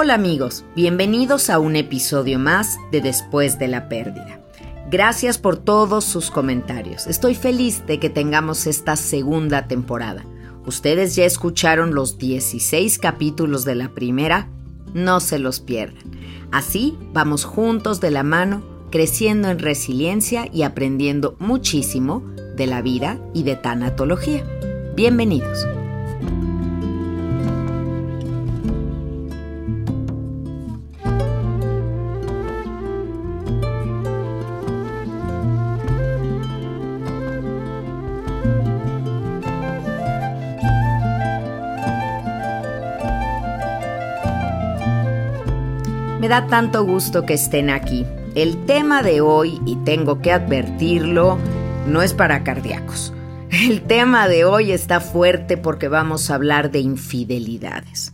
Hola amigos, bienvenidos a un episodio más de Después de la Pérdida. Gracias por todos sus comentarios. Estoy feliz de que tengamos esta segunda temporada. Ustedes ya escucharon los 16 capítulos de la primera, no se los pierdan. Así vamos juntos de la mano, creciendo en resiliencia y aprendiendo muchísimo de la vida y de tanatología. Bienvenidos. Da tanto gusto que estén aquí. El tema de hoy, y tengo que advertirlo, no es para cardíacos. El tema de hoy está fuerte porque vamos a hablar de infidelidades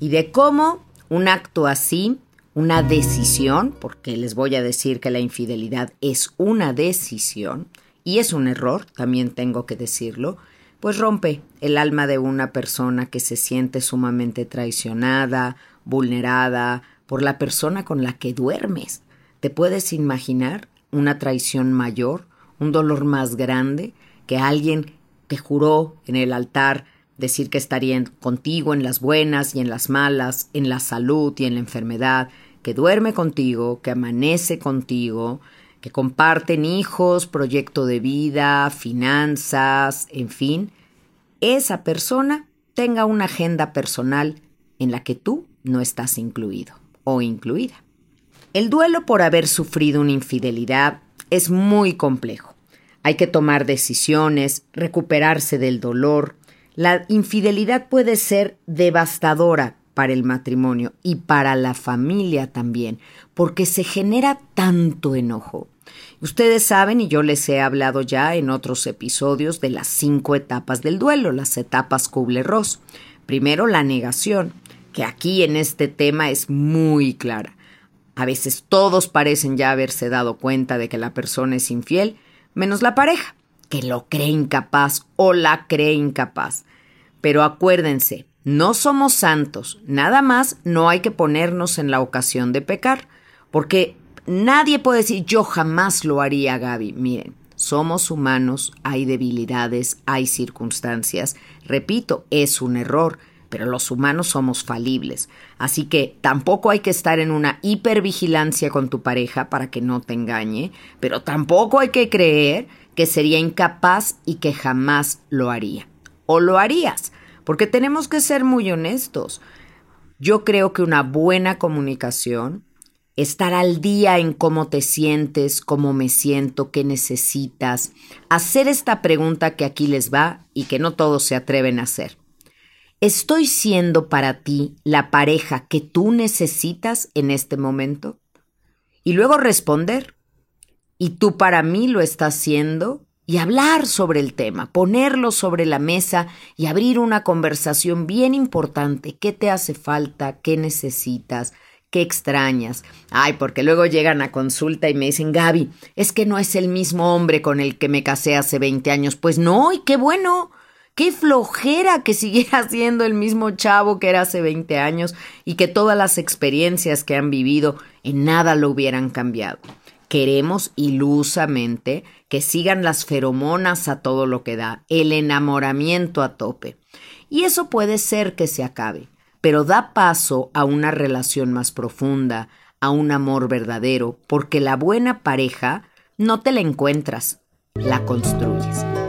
y de cómo un acto así, una decisión, porque les voy a decir que la infidelidad es una decisión y es un error, también tengo que decirlo, pues rompe el alma de una persona que se siente sumamente traicionada, vulnerada, por la persona con la que duermes. ¿Te puedes imaginar una traición mayor, un dolor más grande que alguien que juró en el altar decir que estaría contigo en las buenas y en las malas, en la salud y en la enfermedad, que duerme contigo, que amanece contigo, que comparten hijos, proyecto de vida, finanzas, en fin, esa persona tenga una agenda personal en la que tú no estás incluido o incluida. El duelo por haber sufrido una infidelidad es muy complejo. Hay que tomar decisiones, recuperarse del dolor. La infidelidad puede ser devastadora para el matrimonio y para la familia también, porque se genera tanto enojo. Ustedes saben, y yo les he hablado ya en otros episodios, de las cinco etapas del duelo, las etapas Kubler-Ross. Primero, la negación que aquí en este tema es muy clara. A veces todos parecen ya haberse dado cuenta de que la persona es infiel, menos la pareja, que lo cree incapaz o la cree incapaz. Pero acuérdense, no somos santos, nada más no hay que ponernos en la ocasión de pecar, porque nadie puede decir yo jamás lo haría, Gaby. Miren, somos humanos, hay debilidades, hay circunstancias. Repito, es un error pero los humanos somos falibles. Así que tampoco hay que estar en una hipervigilancia con tu pareja para que no te engañe, pero tampoco hay que creer que sería incapaz y que jamás lo haría. O lo harías, porque tenemos que ser muy honestos. Yo creo que una buena comunicación, estar al día en cómo te sientes, cómo me siento, qué necesitas, hacer esta pregunta que aquí les va y que no todos se atreven a hacer. ¿Estoy siendo para ti la pareja que tú necesitas en este momento? Y luego responder, ¿y tú para mí lo estás siendo? Y hablar sobre el tema, ponerlo sobre la mesa y abrir una conversación bien importante. ¿Qué te hace falta? ¿Qué necesitas? ¿Qué extrañas? Ay, porque luego llegan a consulta y me dicen, Gaby, es que no es el mismo hombre con el que me casé hace 20 años. Pues no, y qué bueno. Qué flojera que siguiera siendo el mismo chavo que era hace 20 años y que todas las experiencias que han vivido en nada lo hubieran cambiado. Queremos ilusamente que sigan las feromonas a todo lo que da, el enamoramiento a tope. Y eso puede ser que se acabe, pero da paso a una relación más profunda, a un amor verdadero, porque la buena pareja no te la encuentras, la construyes.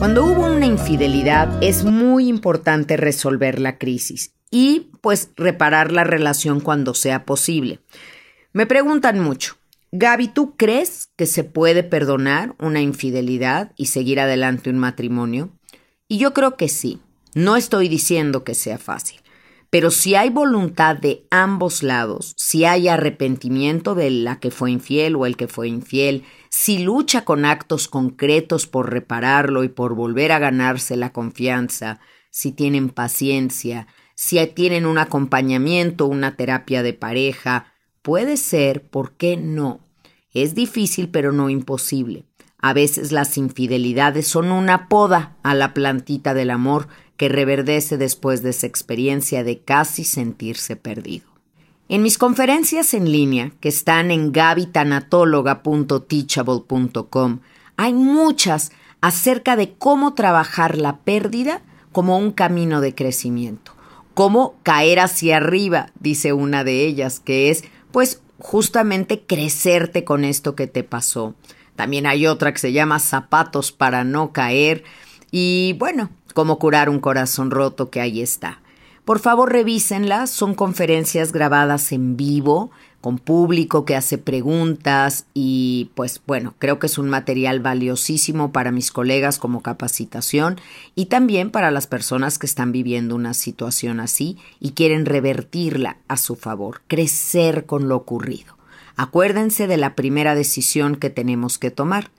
Cuando hubo una infidelidad es muy importante resolver la crisis y pues reparar la relación cuando sea posible. Me preguntan mucho, Gaby, ¿tú crees que se puede perdonar una infidelidad y seguir adelante un matrimonio? Y yo creo que sí. No estoy diciendo que sea fácil. Pero si hay voluntad de ambos lados, si hay arrepentimiento de la que fue infiel o el que fue infiel, si lucha con actos concretos por repararlo y por volver a ganarse la confianza, si tienen paciencia, si tienen un acompañamiento, una terapia de pareja, puede ser, ¿por qué no? Es difícil pero no imposible. A veces las infidelidades son una poda a la plantita del amor que reverdece después de esa experiencia de casi sentirse perdido. En mis conferencias en línea, que están en gabitanatóloga.teachable.com, hay muchas acerca de cómo trabajar la pérdida como un camino de crecimiento. Cómo caer hacia arriba, dice una de ellas, que es pues justamente crecerte con esto que te pasó. También hay otra que se llama zapatos para no caer. Y bueno, cómo curar un corazón roto que ahí está. Por favor, revísenlas, son conferencias grabadas en vivo, con público que hace preguntas y pues bueno, creo que es un material valiosísimo para mis colegas como capacitación y también para las personas que están viviendo una situación así y quieren revertirla a su favor, crecer con lo ocurrido. Acuérdense de la primera decisión que tenemos que tomar.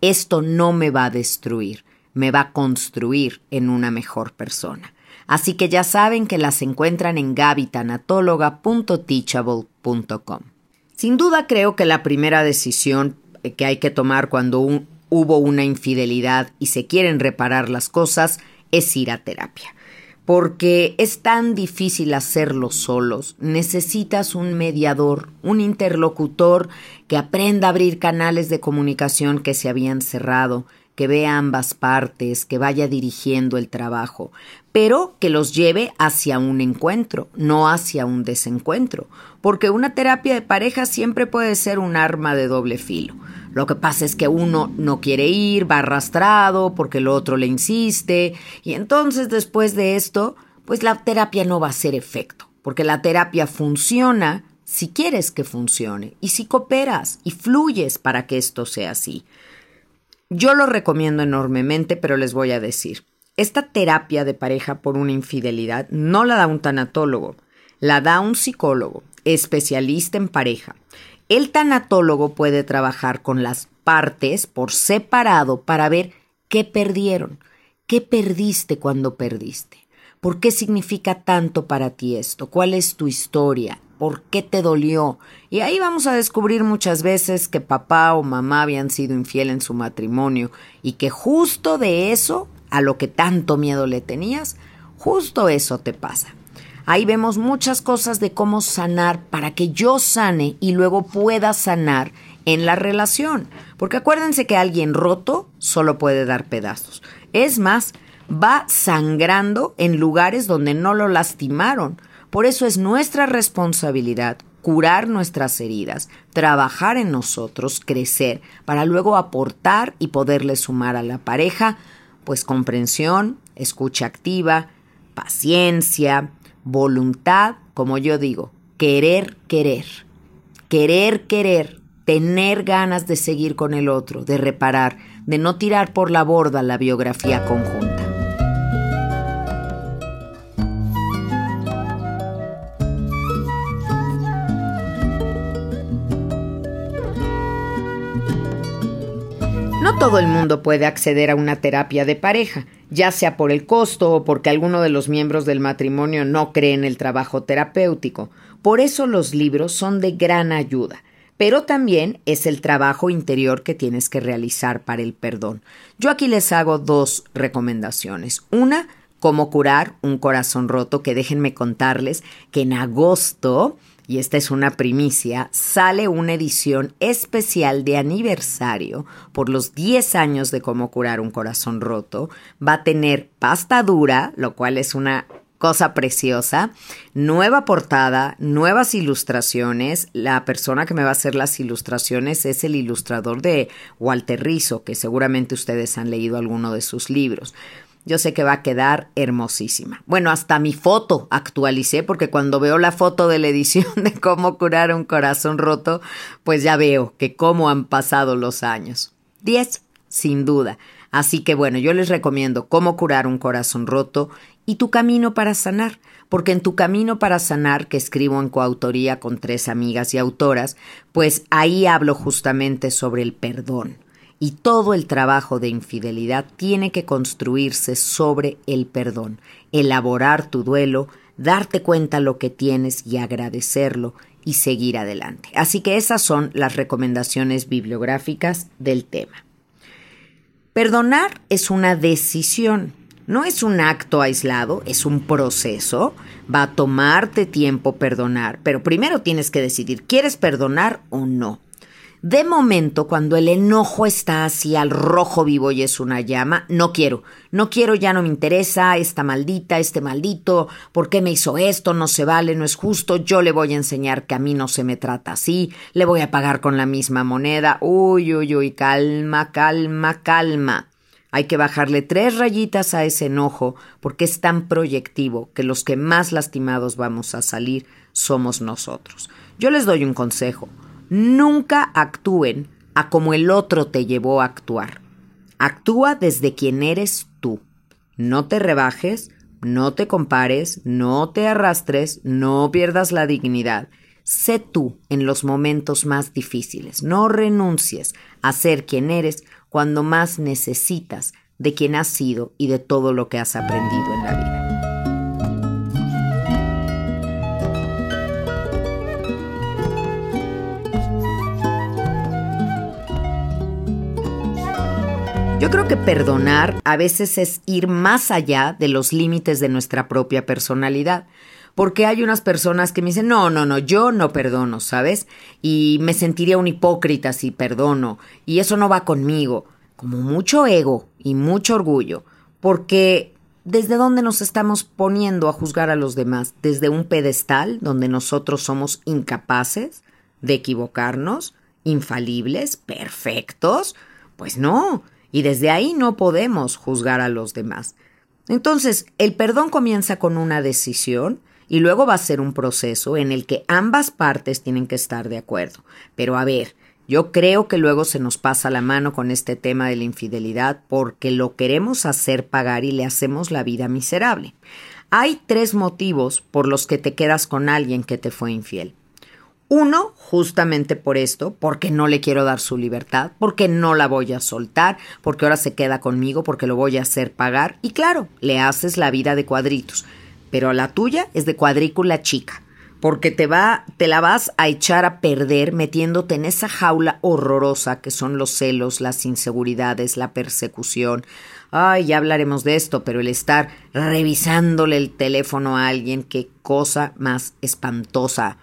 Esto no me va a destruir, me va a construir en una mejor persona. Así que ya saben que las encuentran en gabitanatóloga.teachable.com. Sin duda creo que la primera decisión que hay que tomar cuando hubo una infidelidad y se quieren reparar las cosas es ir a terapia. Porque es tan difícil hacerlo solos. Necesitas un mediador, un interlocutor que aprenda a abrir canales de comunicación que se habían cerrado, que vea ambas partes, que vaya dirigiendo el trabajo, pero que los lleve hacia un encuentro, no hacia un desencuentro, porque una terapia de pareja siempre puede ser un arma de doble filo. Lo que pasa es que uno no quiere ir, va arrastrado porque el otro le insiste, y entonces después de esto, pues la terapia no va a hacer efecto, porque la terapia funciona si quieres que funcione y si cooperas y fluyes para que esto sea así. Yo lo recomiendo enormemente, pero les voy a decir, esta terapia de pareja por una infidelidad no la da un tanatólogo, la da un psicólogo, especialista en pareja. El tanatólogo puede trabajar con las partes por separado para ver qué perdieron, qué perdiste cuando perdiste, por qué significa tanto para ti esto, cuál es tu historia, por qué te dolió. Y ahí vamos a descubrir muchas veces que papá o mamá habían sido infiel en su matrimonio y que justo de eso, a lo que tanto miedo le tenías, justo eso te pasa. Ahí vemos muchas cosas de cómo sanar para que yo sane y luego pueda sanar en la relación. Porque acuérdense que alguien roto solo puede dar pedazos. Es más, va sangrando en lugares donde no lo lastimaron por eso es nuestra responsabilidad curar nuestras heridas, trabajar en nosotros, crecer, para luego aportar y poderle sumar a la pareja, pues comprensión, escucha activa, paciencia, voluntad, como yo digo, querer, querer, querer, querer, tener ganas de seguir con el otro, de reparar, de no tirar por la borda la biografía conjunta. Todo el mundo puede acceder a una terapia de pareja, ya sea por el costo o porque alguno de los miembros del matrimonio no cree en el trabajo terapéutico. Por eso los libros son de gran ayuda. Pero también es el trabajo interior que tienes que realizar para el perdón. Yo aquí les hago dos recomendaciones. Una, cómo curar un corazón roto, que déjenme contarles que en agosto y esta es una primicia, sale una edición especial de aniversario por los 10 años de cómo curar un corazón roto. Va a tener pasta dura, lo cual es una cosa preciosa, nueva portada, nuevas ilustraciones. La persona que me va a hacer las ilustraciones es el ilustrador de Walter Rizzo, que seguramente ustedes han leído alguno de sus libros yo sé que va a quedar hermosísima. Bueno, hasta mi foto actualicé porque cuando veo la foto de la edición de cómo curar un corazón roto, pues ya veo que cómo han pasado los años. Diez, sin duda. Así que bueno, yo les recomiendo cómo curar un corazón roto y tu camino para sanar, porque en tu camino para sanar, que escribo en coautoría con tres amigas y autoras, pues ahí hablo justamente sobre el perdón y todo el trabajo de infidelidad tiene que construirse sobre el perdón, elaborar tu duelo, darte cuenta lo que tienes y agradecerlo y seguir adelante. Así que esas son las recomendaciones bibliográficas del tema. Perdonar es una decisión, no es un acto aislado, es un proceso. Va a tomarte tiempo perdonar, pero primero tienes que decidir, ¿quieres perdonar o no? De momento, cuando el enojo está así al rojo vivo y es una llama, no quiero, no quiero, ya no me interesa, esta maldita, este maldito, ¿por qué me hizo esto? No se vale, no es justo, yo le voy a enseñar que a mí no se me trata así, le voy a pagar con la misma moneda, uy, uy, uy, calma, calma, calma. Hay que bajarle tres rayitas a ese enojo porque es tan proyectivo que los que más lastimados vamos a salir somos nosotros. Yo les doy un consejo. Nunca actúen a como el otro te llevó a actuar. Actúa desde quien eres tú. No te rebajes, no te compares, no te arrastres, no pierdas la dignidad. Sé tú en los momentos más difíciles. No renuncies a ser quien eres cuando más necesitas de quien has sido y de todo lo que has aprendido en la vida. Yo creo que perdonar a veces es ir más allá de los límites de nuestra propia personalidad. Porque hay unas personas que me dicen, no, no, no, yo no perdono, ¿sabes? Y me sentiría un hipócrita si perdono. Y eso no va conmigo. Como mucho ego y mucho orgullo. Porque ¿desde dónde nos estamos poniendo a juzgar a los demás? ¿Desde un pedestal donde nosotros somos incapaces de equivocarnos? ¿Infalibles? ¿Perfectos? Pues no y desde ahí no podemos juzgar a los demás. Entonces, el perdón comienza con una decisión y luego va a ser un proceso en el que ambas partes tienen que estar de acuerdo. Pero a ver, yo creo que luego se nos pasa la mano con este tema de la infidelidad porque lo queremos hacer pagar y le hacemos la vida miserable. Hay tres motivos por los que te quedas con alguien que te fue infiel. Uno, justamente por esto, porque no le quiero dar su libertad, porque no la voy a soltar, porque ahora se queda conmigo, porque lo voy a hacer pagar. Y claro, le haces la vida de cuadritos. Pero la tuya es de cuadrícula chica, porque te va, te la vas a echar a perder metiéndote en esa jaula horrorosa que son los celos, las inseguridades, la persecución. Ay, ya hablaremos de esto, pero el estar revisándole el teléfono a alguien, qué cosa más espantosa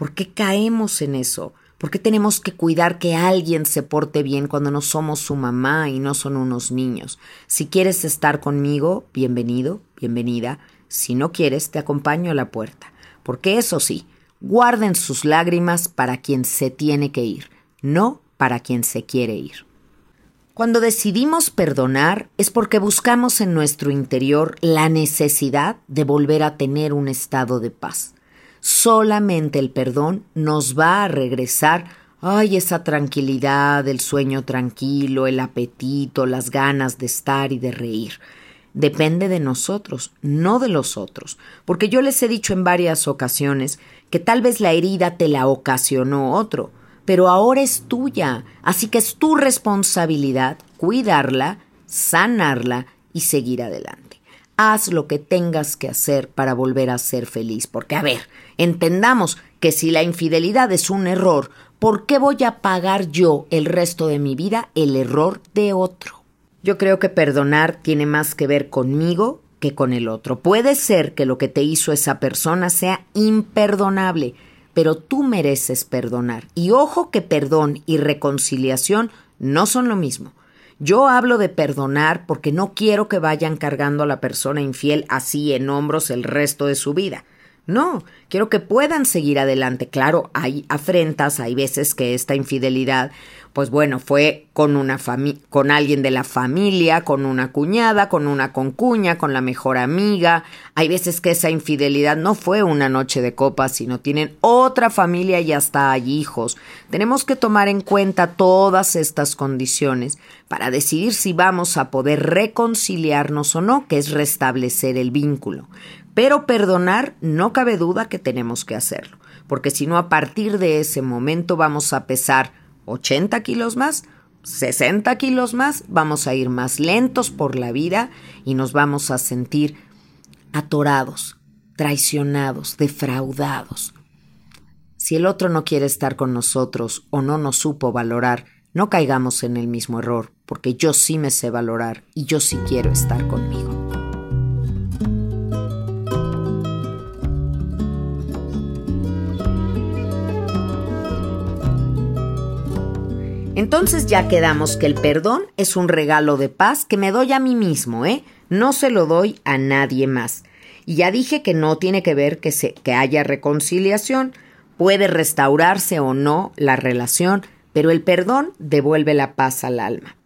¿Por qué caemos en eso? ¿Por qué tenemos que cuidar que alguien se porte bien cuando no somos su mamá y no son unos niños? Si quieres estar conmigo, bienvenido, bienvenida. Si no quieres, te acompaño a la puerta. Porque eso sí, guarden sus lágrimas para quien se tiene que ir, no para quien se quiere ir. Cuando decidimos perdonar es porque buscamos en nuestro interior la necesidad de volver a tener un estado de paz. Solamente el perdón nos va a regresar, ay, esa tranquilidad, el sueño tranquilo, el apetito, las ganas de estar y de reír. Depende de nosotros, no de los otros, porque yo les he dicho en varias ocasiones que tal vez la herida te la ocasionó otro, pero ahora es tuya, así que es tu responsabilidad cuidarla, sanarla y seguir adelante haz lo que tengas que hacer para volver a ser feliz. Porque, a ver, entendamos que si la infidelidad es un error, ¿por qué voy a pagar yo el resto de mi vida el error de otro? Yo creo que perdonar tiene más que ver conmigo que con el otro. Puede ser que lo que te hizo esa persona sea imperdonable, pero tú mereces perdonar. Y ojo que perdón y reconciliación no son lo mismo. Yo hablo de perdonar porque no quiero que vayan cargando a la persona infiel así en hombros el resto de su vida. No, quiero que puedan seguir adelante. Claro, hay afrentas, hay veces que esta infidelidad pues bueno, fue con una con alguien de la familia, con una cuñada, con una concuña, con la mejor amiga. Hay veces que esa infidelidad no fue una noche de copas, sino tienen otra familia y hasta hay hijos. Tenemos que tomar en cuenta todas estas condiciones para decidir si vamos a poder reconciliarnos o no, que es restablecer el vínculo. Pero perdonar no cabe duda que tenemos que hacerlo, porque si no a partir de ese momento vamos a pesar 80 kilos más, 60 kilos más, vamos a ir más lentos por la vida y nos vamos a sentir atorados, traicionados, defraudados. Si el otro no quiere estar con nosotros o no nos supo valorar, no caigamos en el mismo error, porque yo sí me sé valorar y yo sí quiero estar conmigo. Entonces ya quedamos que el perdón es un regalo de paz que me doy a mí mismo, ¿eh? No se lo doy a nadie más. Y ya dije que no tiene que ver que, se, que haya reconciliación, puede restaurarse o no la relación, pero el perdón devuelve la paz al alma.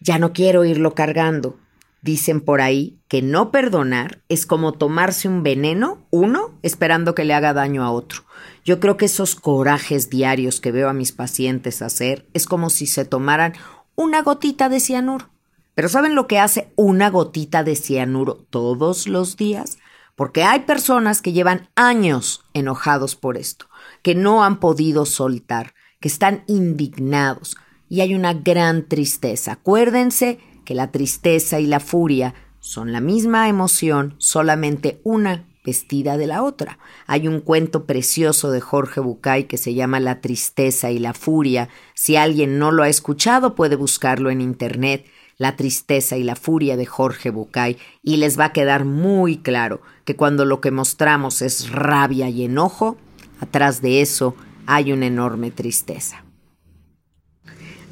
Ya no quiero irlo cargando. Dicen por ahí que no perdonar es como tomarse un veneno, uno, esperando que le haga daño a otro. Yo creo que esos corajes diarios que veo a mis pacientes hacer es como si se tomaran una gotita de cianuro. Pero ¿saben lo que hace una gotita de cianuro todos los días? Porque hay personas que llevan años enojados por esto, que no han podido soltar, que están indignados y hay una gran tristeza. Acuérdense que la tristeza y la furia son la misma emoción, solamente una vestida de la otra. Hay un cuento precioso de Jorge Bucay que se llama La tristeza y la furia. Si alguien no lo ha escuchado, puede buscarlo en internet. La tristeza y la furia de Jorge Bucay y les va a quedar muy claro que cuando lo que mostramos es rabia y enojo, atrás de eso hay una enorme tristeza.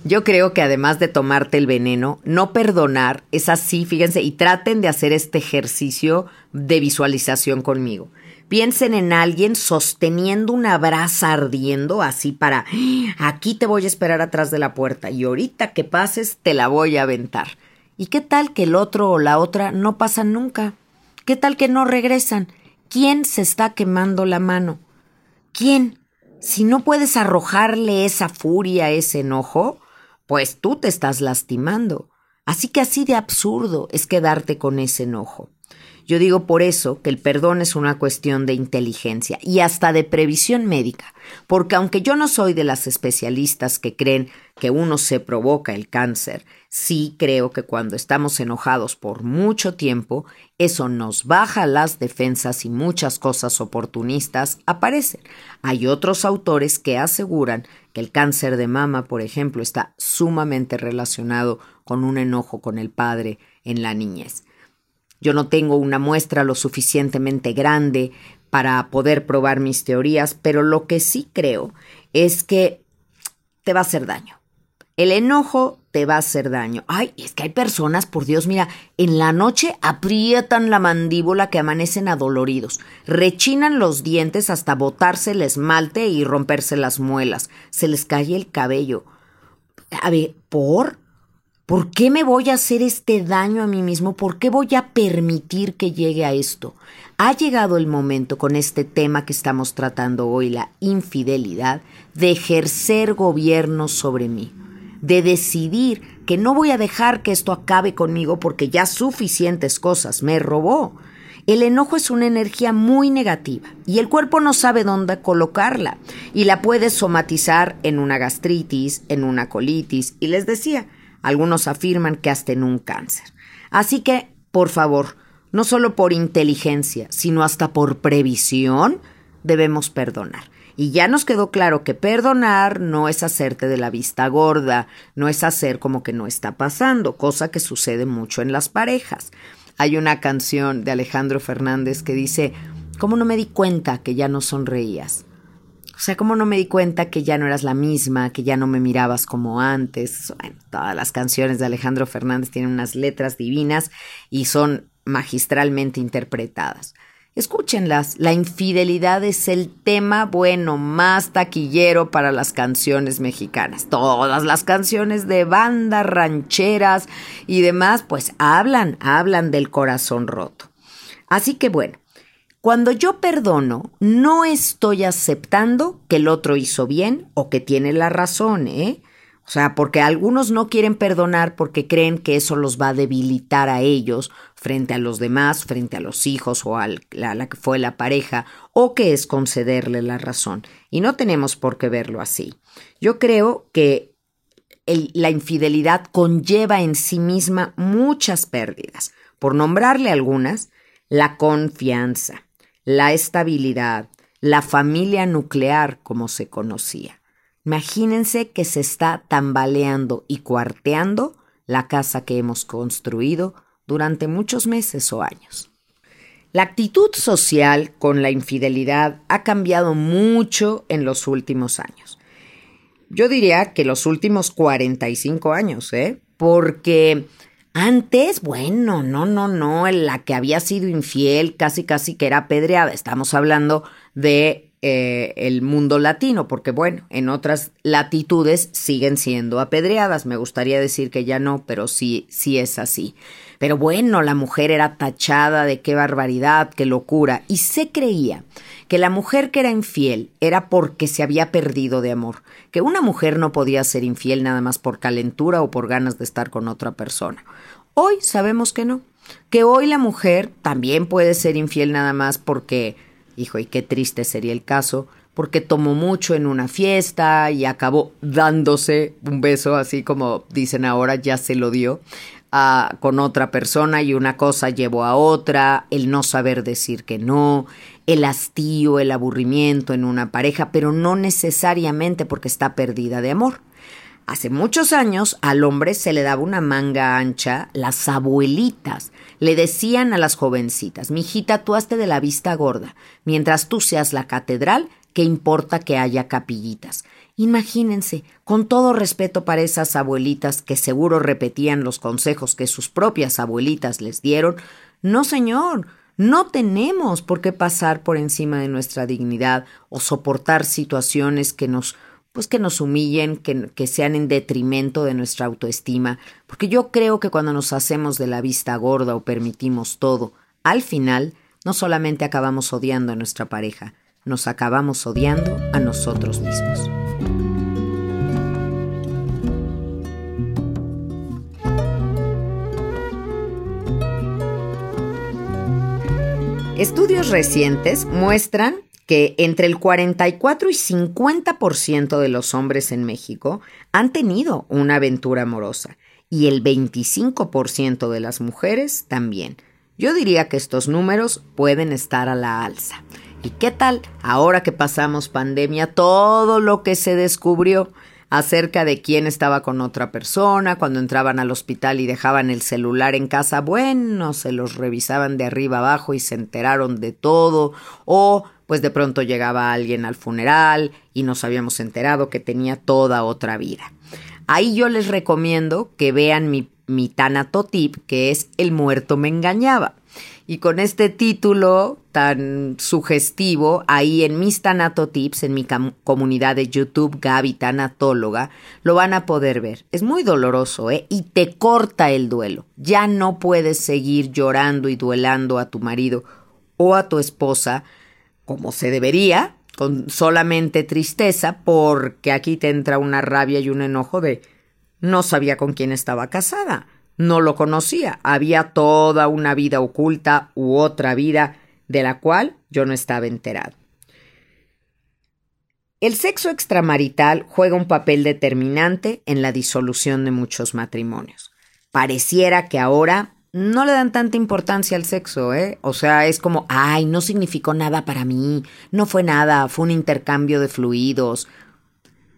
Yo creo que además de tomarte el veneno, no perdonar es así, fíjense, y traten de hacer este ejercicio de visualización conmigo. Piensen en alguien sosteniendo una brasa ardiendo así para, aquí te voy a esperar atrás de la puerta y ahorita que pases te la voy a aventar. ¿Y qué tal que el otro o la otra no pasan nunca? ¿Qué tal que no regresan? ¿Quién se está quemando la mano? ¿Quién? Si no puedes arrojarle esa furia, ese enojo, pues tú te estás lastimando. Así que así de absurdo es quedarte con ese enojo. Yo digo por eso que el perdón es una cuestión de inteligencia y hasta de previsión médica, porque aunque yo no soy de las especialistas que creen que uno se provoca el cáncer, sí creo que cuando estamos enojados por mucho tiempo, eso nos baja las defensas y muchas cosas oportunistas aparecen. Hay otros autores que aseguran que el cáncer de mama, por ejemplo, está sumamente relacionado con un enojo con el padre en la niñez. Yo no tengo una muestra lo suficientemente grande para poder probar mis teorías, pero lo que sí creo es que te va a hacer daño. El enojo te va a hacer daño. Ay, es que hay personas, por Dios, mira, en la noche aprietan la mandíbula que amanecen adoloridos, rechinan los dientes hasta botarse el esmalte y romperse las muelas, se les cae el cabello. A ver, ¿por? ¿Por qué me voy a hacer este daño a mí mismo? ¿Por qué voy a permitir que llegue a esto? Ha llegado el momento con este tema que estamos tratando hoy, la infidelidad, de ejercer gobierno sobre mí, de decidir que no voy a dejar que esto acabe conmigo porque ya suficientes cosas me robó. El enojo es una energía muy negativa y el cuerpo no sabe dónde colocarla y la puede somatizar en una gastritis, en una colitis y les decía, algunos afirman que hasta en un cáncer. Así que, por favor, no solo por inteligencia, sino hasta por previsión, debemos perdonar. Y ya nos quedó claro que perdonar no es hacerte de la vista gorda, no es hacer como que no está pasando, cosa que sucede mucho en las parejas. Hay una canción de Alejandro Fernández que dice, ¿cómo no me di cuenta que ya no sonreías? O sea, ¿cómo no me di cuenta que ya no eras la misma, que ya no me mirabas como antes? Bueno, todas las canciones de Alejandro Fernández tienen unas letras divinas y son magistralmente interpretadas. Escúchenlas, la infidelidad es el tema bueno más taquillero para las canciones mexicanas. Todas las canciones de bandas rancheras y demás, pues hablan, hablan del corazón roto. Así que bueno, cuando yo perdono, no estoy aceptando que el otro hizo bien o que tiene la razón, ¿eh? O sea, porque algunos no quieren perdonar porque creen que eso los va a debilitar a ellos frente a los demás, frente a los hijos o a la, que fue la pareja, o que es concederle la razón. Y no tenemos por qué verlo así. Yo creo que la infidelidad conlleva en sí misma muchas pérdidas. Por nombrarle algunas, la confianza, la estabilidad, la familia nuclear como se conocía. Imagínense que se está tambaleando y cuarteando la casa que hemos construido durante muchos meses o años. La actitud social con la infidelidad ha cambiado mucho en los últimos años. Yo diría que los últimos 45 años, ¿eh? Porque antes, bueno, no, no, no, la que había sido infiel casi, casi que era apedreada. Estamos hablando de eh, el mundo latino, porque bueno, en otras latitudes siguen siendo apedreadas. Me gustaría decir que ya no, pero sí, sí es así. Pero bueno, la mujer era tachada de qué barbaridad, qué locura, y se creía que la mujer que era infiel era porque se había perdido de amor, que una mujer no podía ser infiel nada más por calentura o por ganas de estar con otra persona. Hoy sabemos que no, que hoy la mujer también puede ser infiel nada más porque Hijo, y qué triste sería el caso, porque tomó mucho en una fiesta y acabó dándose un beso, así como dicen ahora, ya se lo dio, con otra persona y una cosa llevó a otra, el no saber decir que no, el hastío, el aburrimiento en una pareja, pero no necesariamente porque está perdida de amor. Hace muchos años al hombre se le daba una manga ancha, las abuelitas le decían a las jovencitas, mijita, tú hazte de la vista gorda, mientras tú seas la catedral, ¿qué importa que haya capillitas? Imagínense, con todo respeto para esas abuelitas que seguro repetían los consejos que sus propias abuelitas les dieron, no señor, no tenemos por qué pasar por encima de nuestra dignidad o soportar situaciones que nos pues que nos humillen, que, que, sean en detrimento de nuestra autoestima, porque yo creo que cuando nos hacemos de la vista gorda o permitimos todo, al final no solamente acabamos odiando a nuestra pareja, nos acabamos odiando a nosotros mismos. Estudios recientes muestran que entre el 44 y 50% de los hombres en México han tenido una aventura amorosa y el 25% de las mujeres también. Yo diría que estos números pueden estar a la alza. ¿Y qué tal ahora que pasamos pandemia todo lo que se descubrió? Acerca de quién estaba con otra persona, cuando entraban al hospital y dejaban el celular en casa, bueno, se los revisaban de arriba abajo y se enteraron de todo, o pues de pronto llegaba alguien al funeral y nos habíamos enterado que tenía toda otra vida. Ahí yo les recomiendo que vean mi, mi Tanatotip, que es El muerto me engañaba. Y con este título tan sugestivo, ahí en mis Tanatotips, en mi comunidad de YouTube Gaby Tanatóloga, lo van a poder ver. Es muy doloroso, ¿eh? Y te corta el duelo. Ya no puedes seguir llorando y duelando a tu marido o a tu esposa como se debería, con solamente tristeza, porque aquí te entra una rabia y un enojo de no sabía con quién estaba casada, no lo conocía, había toda una vida oculta u otra vida de la cual yo no estaba enterado. El sexo extramarital juega un papel determinante en la disolución de muchos matrimonios. Pareciera que ahora no le dan tanta importancia al sexo, ¿eh? O sea, es como, ay, no significó nada para mí, no fue nada, fue un intercambio de fluidos.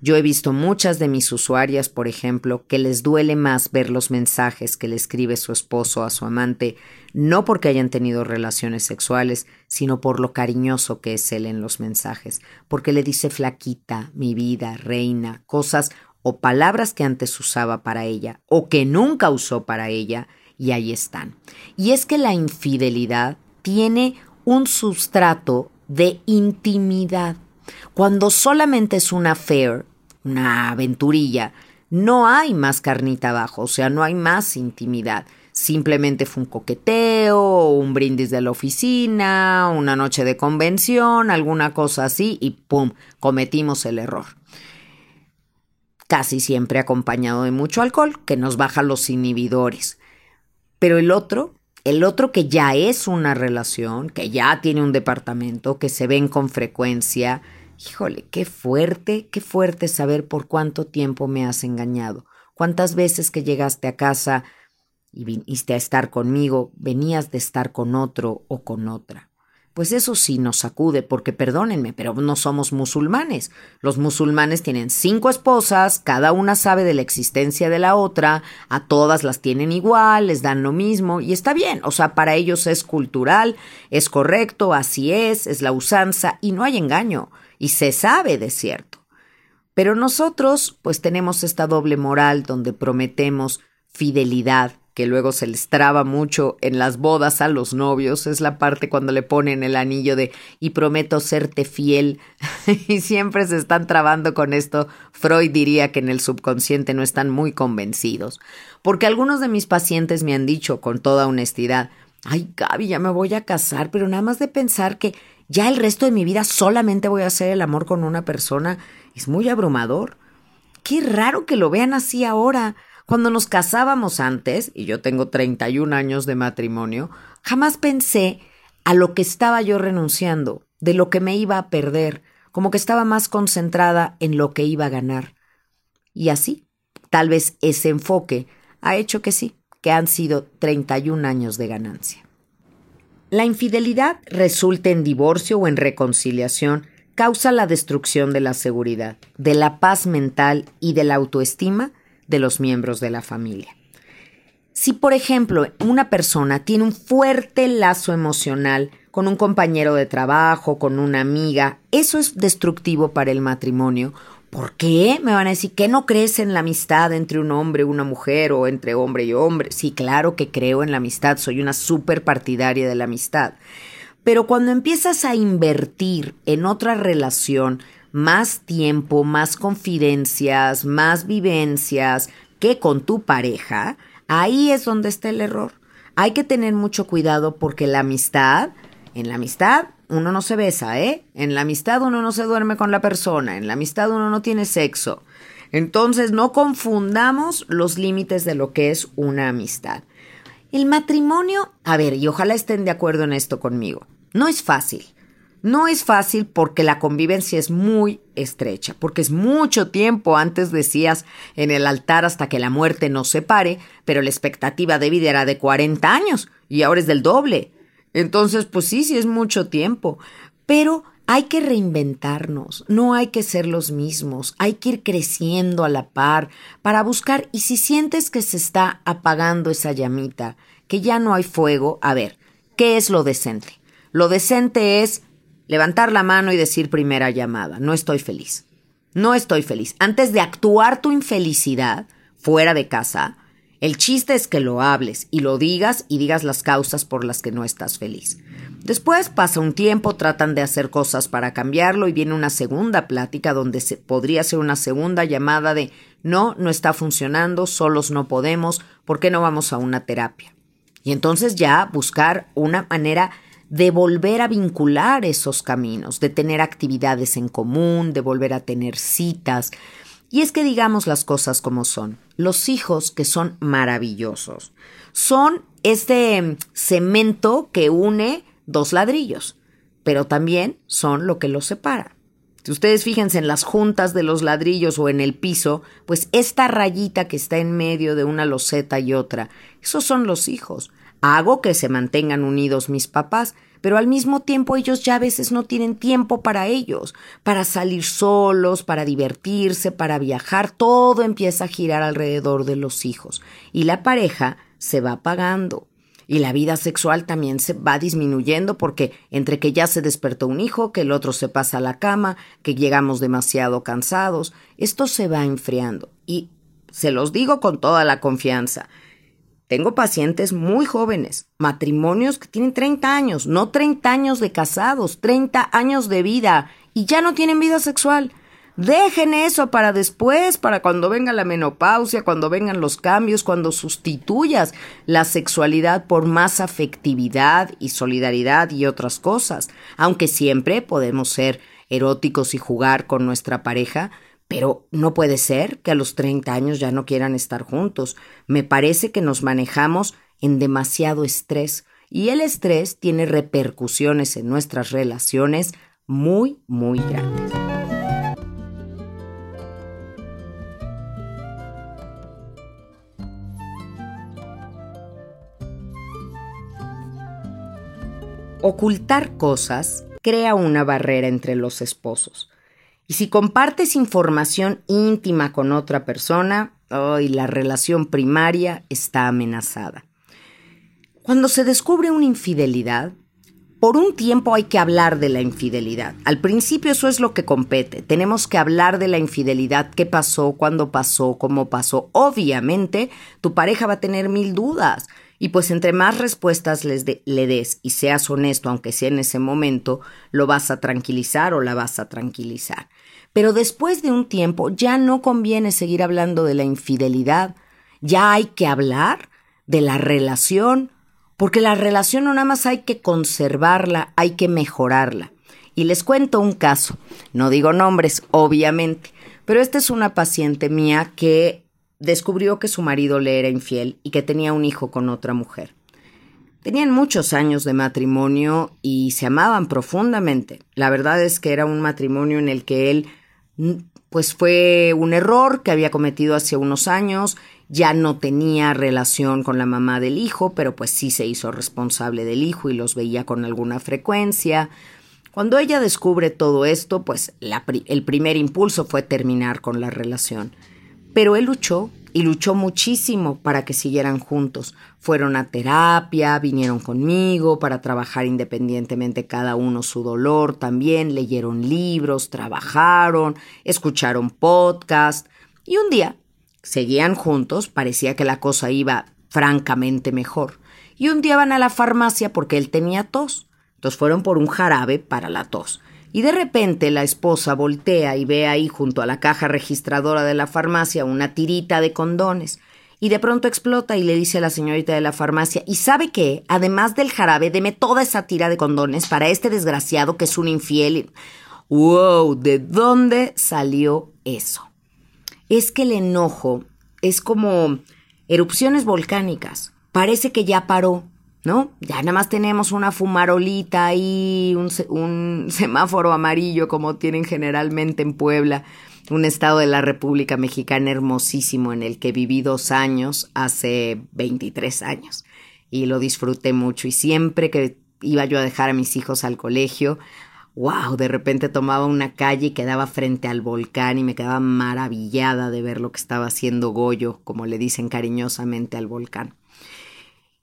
Yo he visto muchas de mis usuarias, por ejemplo, que les duele más ver los mensajes que le escribe su esposo a su amante, no porque hayan tenido relaciones sexuales, sino por lo cariñoso que es él en los mensajes, porque le dice flaquita, mi vida, reina, cosas o palabras que antes usaba para ella o que nunca usó para ella, y ahí están. Y es que la infidelidad tiene un sustrato de intimidad. Cuando solamente es una affair, una aventurilla, no hay más carnita abajo, o sea, no hay más intimidad. Simplemente fue un coqueteo, un brindis de la oficina, una noche de convención, alguna cosa así, y ¡pum! cometimos el error. Casi siempre acompañado de mucho alcohol, que nos baja los inhibidores. Pero el otro, el otro que ya es una relación, que ya tiene un departamento, que se ven con frecuencia, híjole, qué fuerte, qué fuerte saber por cuánto tiempo me has engañado. Cuántas veces que llegaste a casa y viniste a estar conmigo, venías de estar con otro o con otra. pues eso sí nos sacude, porque perdónenme, pero no somos musulmanes. Los musulmanes tienen cinco esposas, cada una sabe de la existencia de la otra, a todas las tienen igual, les dan lo mismo, y está bien, o sea, para ellos es cultural, es correcto, así es, es la usanza, y no hay engaño, y se sabe de cierto. Pero nosotros, pues tenemos esta doble moral donde prometemos fidelidad que luego se les traba mucho en las bodas a los novios, es la parte cuando le ponen el anillo de y prometo serte fiel y siempre se están trabando con esto. Freud diría que en el subconsciente no están muy convencidos, porque algunos de mis pacientes me han dicho con toda honestidad, ay Gaby, ya me voy a casar, pero nada más de pensar que ya el resto de mi vida solamente voy a hacer el amor con una persona, es muy abrumador. Qué raro que lo vean así ahora. Cuando nos casábamos antes, y yo tengo 31 años de matrimonio, jamás pensé a lo que estaba yo renunciando, de lo que me iba a perder, como que estaba más concentrada en lo que iba a ganar. Y así, tal vez ese enfoque ha hecho que sí, que han sido 31 años de ganancia. La infidelidad resulta en divorcio o en reconciliación, causa la destrucción de la seguridad, de la paz mental y de la autoestima de los miembros de la familia. Si, por ejemplo, una persona tiene un fuerte lazo emocional con un compañero de trabajo, con una amiga, eso es destructivo para el matrimonio. ¿Por qué? Me van a decir que no crees en la amistad entre un hombre y una mujer o entre hombre y hombre. Sí, claro que creo en la amistad, soy una súper partidaria de la amistad. Pero cuando empiezas a invertir en otra relación, más tiempo, más confidencias, más vivencias que con tu pareja, ahí es donde está el error. Hay que tener mucho cuidado porque la amistad, en la amistad uno no se besa, ¿eh? En la amistad uno no se duerme con la persona, en la amistad uno no tiene sexo. Entonces no confundamos los límites de lo que es una amistad. El matrimonio, a ver, y ojalá estén de acuerdo en esto conmigo, no es fácil. No es fácil porque la convivencia es muy estrecha, porque es mucho tiempo. Antes decías en el altar hasta que la muerte nos separe, pero la expectativa de vida era de 40 años y ahora es del doble. Entonces, pues sí, sí es mucho tiempo. Pero hay que reinventarnos, no hay que ser los mismos, hay que ir creciendo a la par para buscar y si sientes que se está apagando esa llamita, que ya no hay fuego, a ver, ¿qué es lo decente? Lo decente es levantar la mano y decir primera llamada, no estoy feliz. No estoy feliz. Antes de actuar tu infelicidad fuera de casa, el chiste es que lo hables y lo digas y digas las causas por las que no estás feliz. Después pasa un tiempo, tratan de hacer cosas para cambiarlo y viene una segunda plática donde se, podría ser una segunda llamada de no, no está funcionando, solos no podemos, ¿por qué no vamos a una terapia? Y entonces ya buscar una manera de volver a vincular esos caminos, de tener actividades en común, de volver a tener citas. Y es que digamos las cosas como son. Los hijos, que son maravillosos, son este cemento que une dos ladrillos, pero también son lo que los separa. Si ustedes fíjense en las juntas de los ladrillos o en el piso, pues esta rayita que está en medio de una loseta y otra, esos son los hijos. Hago que se mantengan unidos mis papás, pero al mismo tiempo ellos ya a veces no tienen tiempo para ellos, para salir solos, para divertirse, para viajar, todo empieza a girar alrededor de los hijos y la pareja se va apagando. Y la vida sexual también se va disminuyendo porque entre que ya se despertó un hijo, que el otro se pasa a la cama, que llegamos demasiado cansados, esto se va enfriando. Y se los digo con toda la confianza, tengo pacientes muy jóvenes, matrimonios que tienen 30 años, no 30 años de casados, 30 años de vida y ya no tienen vida sexual. Dejen eso para después, para cuando venga la menopausia, cuando vengan los cambios, cuando sustituyas la sexualidad por más afectividad y solidaridad y otras cosas. Aunque siempre podemos ser eróticos y jugar con nuestra pareja, pero no puede ser que a los 30 años ya no quieran estar juntos. Me parece que nos manejamos en demasiado estrés y el estrés tiene repercusiones en nuestras relaciones muy, muy grandes. Ocultar cosas crea una barrera entre los esposos. Y si compartes información íntima con otra persona, hoy la relación primaria está amenazada. Cuando se descubre una infidelidad, por un tiempo hay que hablar de la infidelidad. Al principio eso es lo que compete. Tenemos que hablar de la infidelidad, qué pasó, cuándo pasó, cómo pasó. Obviamente, tu pareja va a tener mil dudas. Y pues entre más respuestas les le des y seas honesto, aunque sea en ese momento, lo vas a tranquilizar o la vas a tranquilizar. Pero después de un tiempo ya no conviene seguir hablando de la infidelidad. Ya hay que hablar de la relación, porque la relación no nada más hay que conservarla, hay que mejorarla. Y les cuento un caso, no digo nombres, obviamente, pero esta es una paciente mía que descubrió que su marido le era infiel y que tenía un hijo con otra mujer. Tenían muchos años de matrimonio y se amaban profundamente. La verdad es que era un matrimonio en el que él pues fue un error que había cometido hace unos años, ya no tenía relación con la mamá del hijo, pero pues sí se hizo responsable del hijo y los veía con alguna frecuencia. Cuando ella descubre todo esto, pues el primer impulso fue terminar con la relación. Pero él luchó y luchó muchísimo para que siguieran juntos. Fueron a terapia, vinieron conmigo para trabajar independientemente cada uno su dolor también, leyeron libros, trabajaron, escucharon podcast y un día seguían juntos, parecía que la cosa iba francamente mejor. Y un día van a la farmacia porque él tenía tos. Entonces fueron por un jarabe para la tos. Y de repente la esposa voltea y ve ahí junto a la caja registradora de la farmacia una tirita de condones. Y de pronto explota y le dice a la señorita de la farmacia, ¿y sabe qué? Además del jarabe, deme toda esa tira de condones para este desgraciado que es un infiel. ¡Wow! ¿De dónde salió eso? Es que el enojo es como erupciones volcánicas. Parece que ya paró, ¿no? Ya nada más tenemos una fumarolita un, un, semáforo amarillo como tienen generalmente en Puebla, un estado de la República Mexicana hermosísimo en el que viví dos años, hace 23 años, y lo disfruté mucho y siempre que iba yo a dejar a mis hijos al colegio, wow, de repente tomaba una calle y quedaba frente al volcán y me quedaba maravillada de ver lo que estaba haciendo Goyo, como le dicen cariñosamente al volcán.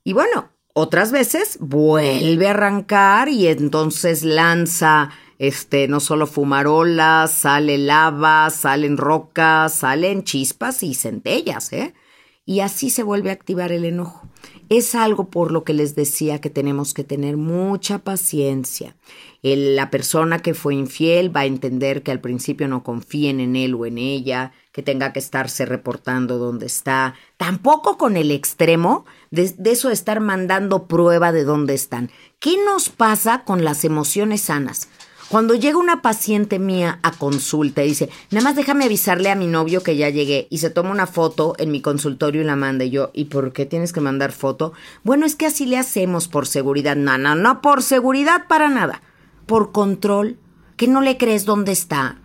Y bueno, otras veces vuelve a arrancar y entonces lanza este no solo fumarolas, sale lava, salen rocas, salen chispas y centellas, ¿eh? Y así se vuelve a activar el enojo. Es algo por lo que les decía que tenemos que tener mucha paciencia. la persona que fue infiel va a entender que al principio no confíen en él o en ella, que tenga que estarse reportando dónde está, tampoco con el extremo de, eso estar mandando prueba de dónde están. ¿Qué nos pasa con las emociones sanas? Cuando llega una paciente mía a consulta y dice, nada más déjame avisarle a mi novio que ya llegué y se toma una foto en mi consultorio y la manda y yo, ¿y por qué tienes que mandar foto? Bueno, es que así le hacemos por seguridad. No, no, no por seguridad para nada. Por control. ¿Que no le crees dónde está?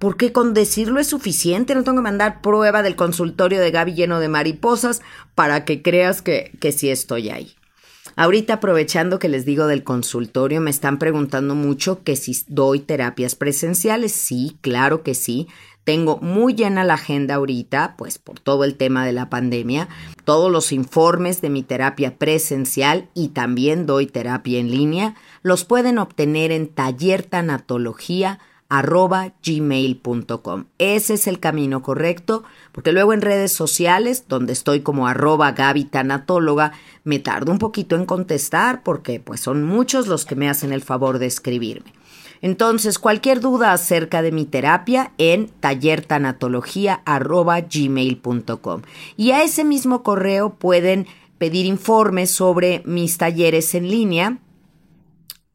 Porque con decirlo es suficiente, no tengo que mandar prueba del consultorio de Gaby lleno de mariposas para que creas que, que sí estoy ahí. Ahorita aprovechando que les digo del consultorio, me están preguntando mucho que si doy terapias presenciales. Sí, claro que sí. Tengo muy llena la agenda ahorita, pues por todo el tema de la pandemia, todos los informes de mi terapia presencial y también doy terapia en línea, los pueden obtener en Taller Tanatología arroba gmail.com. Ese es el camino correcto, porque luego en redes sociales, donde estoy como arroba Gaby Tanatóloga, me tardo un poquito en contestar porque pues son muchos los que me hacen el favor de escribirme. Entonces, cualquier duda acerca de mi terapia en tallertanatología.gmail.com. Y a ese mismo correo pueden pedir informes sobre mis talleres en línea,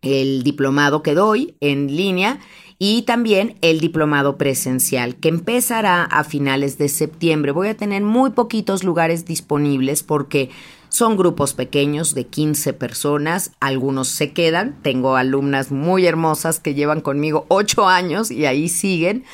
el diplomado que doy en línea y también el diplomado presencial que empezará a finales de septiembre. Voy a tener muy poquitos lugares disponibles porque son grupos pequeños de 15 personas, algunos se quedan, tengo alumnas muy hermosas que llevan conmigo 8 años y ahí siguen.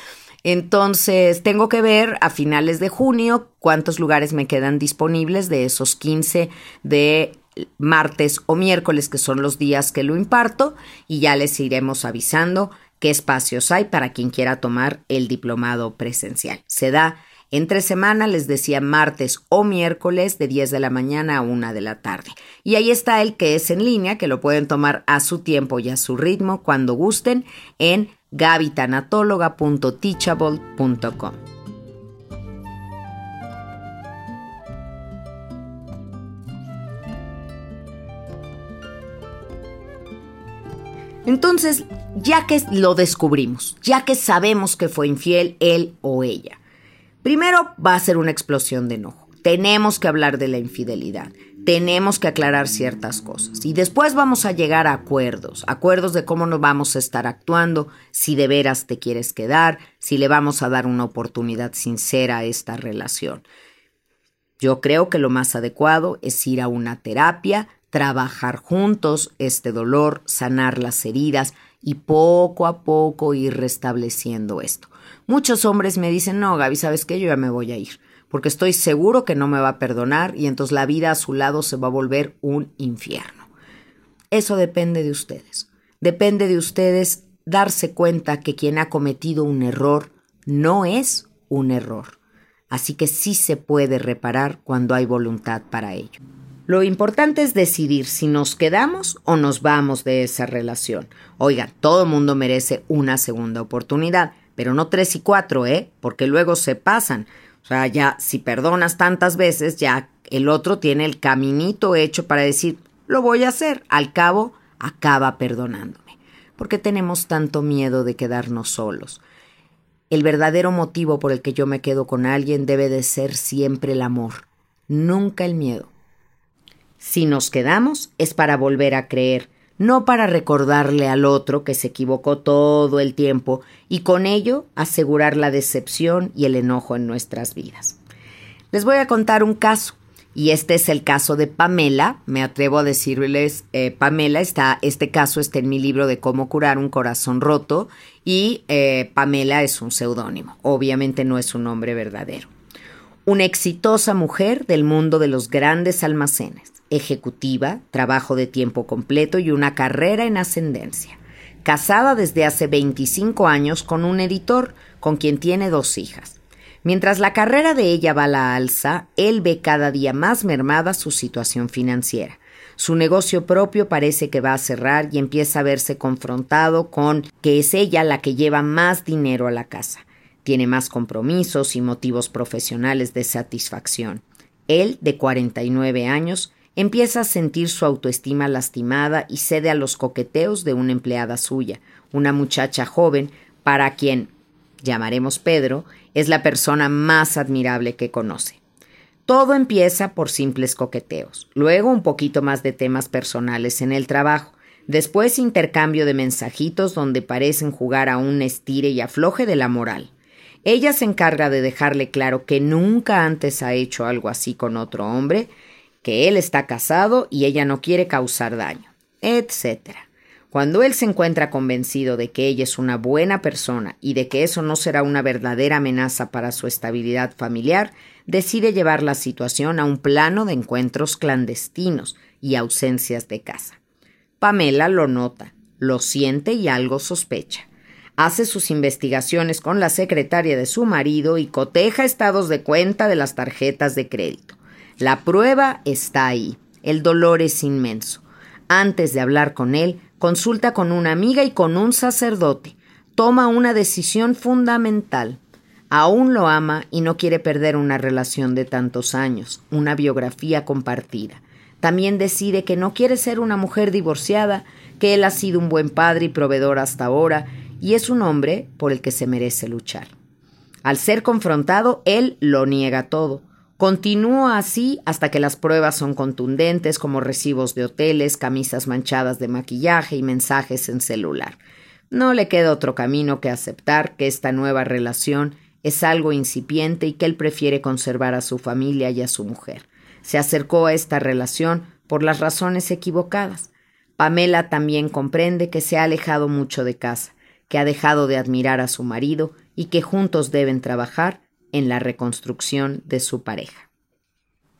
Entonces, tengo que ver a finales de junio cuántos lugares me quedan disponibles de esos 15 de martes o miércoles, que son los días que lo imparto, y ya les iremos avisando qué espacios hay para quien quiera tomar el diplomado presencial. Se da entre semana, les decía martes o miércoles de 10 de la mañana a 1 de la tarde. Y ahí está el que es en línea, que lo pueden tomar a su tiempo y a su ritmo cuando gusten en gavitanatóloga.teachable.com. Entonces, ya que lo descubrimos, ya que sabemos que fue infiel él o ella, primero va a ser una explosión de enojo. Tenemos que hablar de la infidelidad, tenemos que aclarar ciertas cosas y después vamos a llegar a acuerdos, acuerdos de cómo nos vamos a estar actuando, si de veras te quieres quedar, si le vamos a dar una oportunidad sincera a esta relación. Yo creo que lo más adecuado es ir a una terapia, trabajar juntos este dolor, sanar las heridas y poco a poco ir restableciendo esto. Muchos hombres me dicen, no, Gaby, ¿sabes qué? Yo ya me voy a ir, porque estoy seguro que no me va a perdonar y entonces la vida a su lado se va a volver un infierno. Eso depende de ustedes. Depende de ustedes darse cuenta que quien ha cometido un error no es un error. Así que sí se puede reparar cuando hay voluntad para ello. Lo importante es decidir si nos quedamos o nos vamos de esa relación. Oiga, todo mundo merece una segunda oportunidad, pero no tres y cuatro, ¿eh? Porque luego se pasan. O sea, ya si perdonas tantas veces, ya el otro tiene el caminito hecho para decir, lo voy a hacer. Al cabo, acaba perdonándome. Porque tenemos tanto miedo de quedarnos solos. El verdadero motivo por el que yo me quedo con alguien debe de ser siempre el amor, nunca el miedo. Si nos quedamos es para volver a creer, no para recordarle al otro que se equivocó todo el tiempo y con ello asegurar la decepción y el enojo en nuestras vidas. Les voy a contar un caso. Y este es el caso de Pamela. Me atrevo a decirles, eh, Pamela está, este caso está en mi libro de cómo curar un corazón roto y eh, Pamela es un seudónimo. Obviamente no es un nombre verdadero. Una exitosa mujer del mundo de los grandes almacenes ejecutiva, trabajo de tiempo completo y una carrera en ascendencia. Casada desde hace 25 años con un editor con quien tiene dos hijas. Mientras la carrera de ella va a la alza, él ve cada día más mermada su situación financiera. Su negocio propio parece que va a cerrar y empieza a verse confrontado con que es ella la que lleva más dinero a la casa. Tiene más compromisos y motivos profesionales de satisfacción. Él, de 49 años, Empieza a sentir su autoestima lastimada y cede a los coqueteos de una empleada suya, una muchacha joven para quien, llamaremos Pedro, es la persona más admirable que conoce. Todo empieza por simples coqueteos, luego un poquito más de temas personales en el trabajo, después intercambio de mensajitos donde parecen jugar a un estire y afloje de la moral. Ella se encarga de dejarle claro que nunca antes ha hecho algo así con otro hombre que él está casado y ella no quiere causar daño, etc. Cuando él se encuentra convencido de que ella es una buena persona y de que eso no será una verdadera amenaza para su estabilidad familiar, decide llevar la situación a un plano de encuentros clandestinos y ausencias de casa. Pamela lo nota, lo siente y algo sospecha. Hace sus investigaciones con la secretaria de su marido y coteja estados de cuenta de las tarjetas de crédito. La prueba está ahí. El dolor es inmenso. Antes de hablar con él, consulta con una amiga y con un sacerdote. Toma una decisión fundamental. Aún lo ama y no quiere perder una relación de tantos años, una biografía compartida. También decide que no quiere ser una mujer divorciada, que él ha sido un buen padre y proveedor hasta ahora, y es un hombre por el que se merece luchar. Al ser confrontado, él lo niega todo. Continúa así hasta que las pruebas son contundentes como recibos de hoteles, camisas manchadas de maquillaje y mensajes en celular. No le queda otro camino que aceptar que esta nueva relación es algo incipiente y que él prefiere conservar a su familia y a su mujer. Se acercó a esta relación por las razones equivocadas. Pamela también comprende que se ha alejado mucho de casa, que ha dejado de admirar a su marido y que juntos deben trabajar en la reconstrucción de su pareja.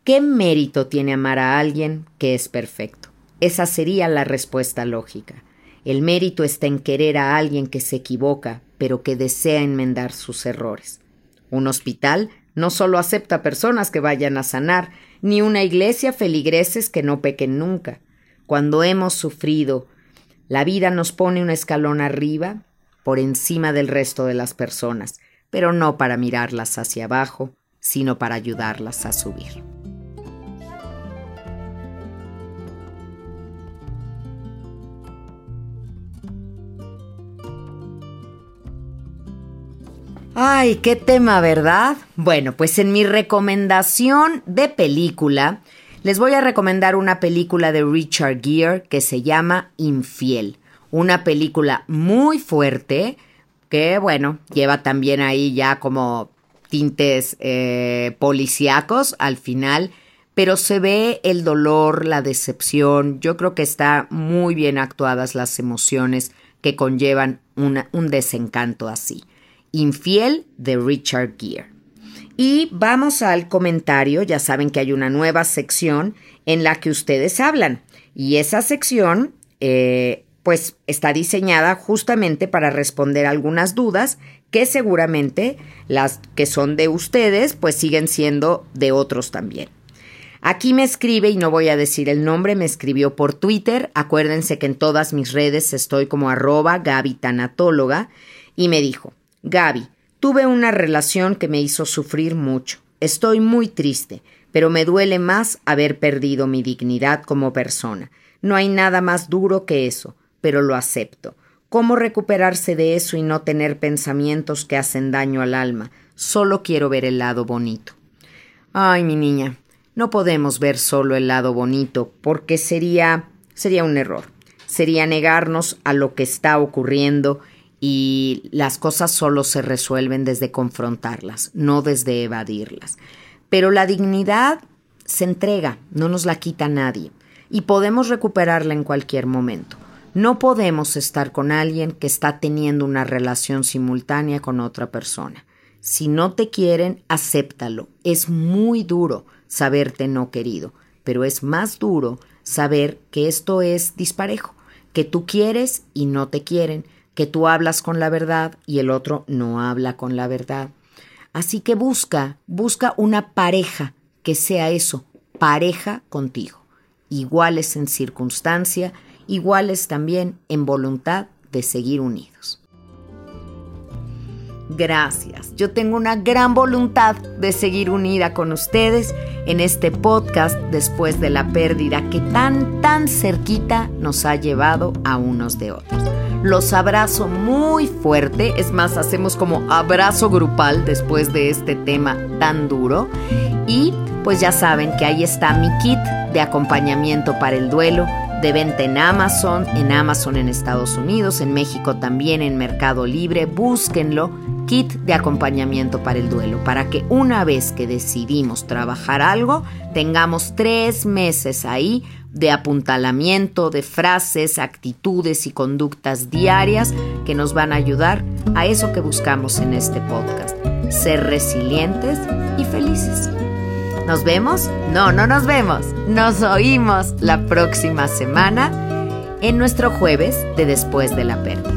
¿Qué mérito tiene amar a alguien que es perfecto? Esa sería la respuesta lógica. El mérito está en querer a alguien que se equivoca, pero que desea enmendar sus errores. Un hospital no solo acepta personas que vayan a sanar, ni una iglesia feligreses que no pequen nunca. Cuando hemos sufrido, la vida nos pone un escalón arriba, por encima del resto de las personas, pero no para mirarlas hacia abajo, sino para ayudarlas a subir. Ay, qué tema, ¿verdad? Bueno, pues en mi recomendación de película, les voy a recomendar una película de Richard Gere que se llama Infiel. Una película muy fuerte que, bueno, lleva también ahí ya como tintes eh, policíacos al final, pero se ve el dolor, la decepción. Yo creo que está muy bien actuadas las emociones que conllevan un desencanto así. Infiel de Richard Gere. Y vamos al comentario, ya saben que hay una nueva sección en la que ustedes hablan y esa sección eh, pues está diseñada justamente para responder algunas dudas que seguramente las que son de ustedes pues siguen siendo de otros también. Aquí me escribe, y no voy a decir el nombre, me escribió por Twitter. Acuérdense que en todas mis redes estoy como arroba Gaby Tanatóloga. Y me dijo, Gaby, tuve una relación que me hizo sufrir mucho. Estoy muy triste, pero me duele más haber perdido mi dignidad como persona. No hay nada más duro que eso, pero lo acepto. ¿Cómo recuperarse de eso y no tener pensamientos que hacen daño al alma? Solo quiero ver el lado bonito. Ay, mi niña, no podemos ver solo el lado bonito, porque sería sería un error. Sería negarnos a lo que está ocurriendo y las cosas solo se resuelven desde confrontarlas, no desde evadirlas. Pero la dignidad se entrega, no nos la quita nadie y podemos recuperarla en cualquier momento. No podemos estar con alguien que está teniendo una relación simultánea con otra persona. Si no te quieren, acéptalo. Es muy duro saberte no querido, pero es más duro saber que esto es disparejo, que tú quieres y no te quieren, que tú hablas con la verdad y el otro no habla con la verdad. Así que busca, busca una pareja que sea eso, pareja contigo, iguales en circunstancia, iguales también en voluntad de seguir unidos. Gracias. Yo tengo una gran voluntad de seguir unida con ustedes en este podcast después de la pérdida que tan, tan cerquita nos ha llevado a unos de otros. Los abrazo muy fuerte, es más, hacemos como abrazo grupal después de este tema tan duro. Y pues ya saben que ahí está mi kit de acompañamiento para el duelo de venta en Amazon, en Amazon en Estados Unidos, en México también en Mercado Libre. Búsquenlo, kit de acompañamiento para el duelo, para que una vez que decidimos trabajar algo, tengamos tres meses ahí de apuntalamiento de frases, actitudes y conductas diarias que nos van a ayudar a eso que buscamos en este podcast, ser resilientes y felices. ¿Nos vemos? No, no nos vemos. Nos oímos la próxima semana en nuestro jueves de después de la pérdida.